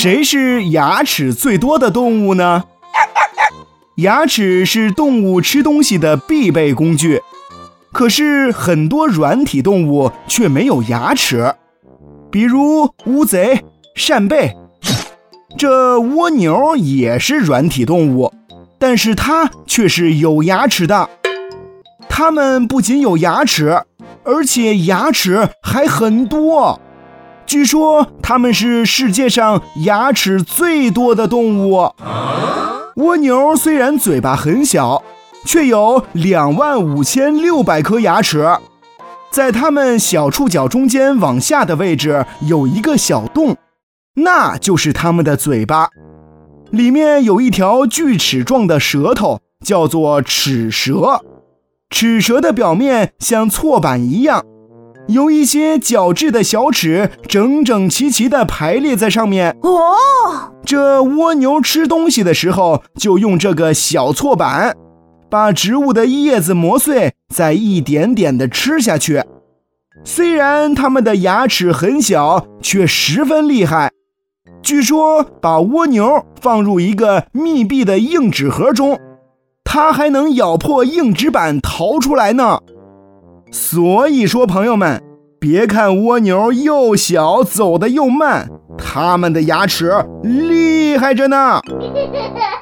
谁是牙齿最多的动物呢？牙齿是动物吃东西的必备工具，可是很多软体动物却没有牙齿，比如乌贼、扇贝。这蜗牛也是软体动物，但是它却是有牙齿的。它们不仅有牙齿，而且牙齿还很多。据说它们是世界上牙齿最多的动物。蜗牛虽然嘴巴很小，却有两万五千六百颗牙齿，在它们小触角中间往下的位置有一个小洞，那就是它们的嘴巴，里面有一条锯齿状的舌头，叫做齿舌。齿舌的表面像锉板一样。有一些角质的小齿整整齐齐地排列在上面哦。这蜗牛吃东西的时候，就用这个小错板，把植物的叶子磨碎，再一点点地吃下去。虽然它们的牙齿很小，却十分厉害。据说，把蜗牛放入一个密闭的硬纸盒中，它还能咬破硬纸板逃出来呢。所以说，朋友们，别看蜗牛又小，走的又慢，它们的牙齿厉害着呢。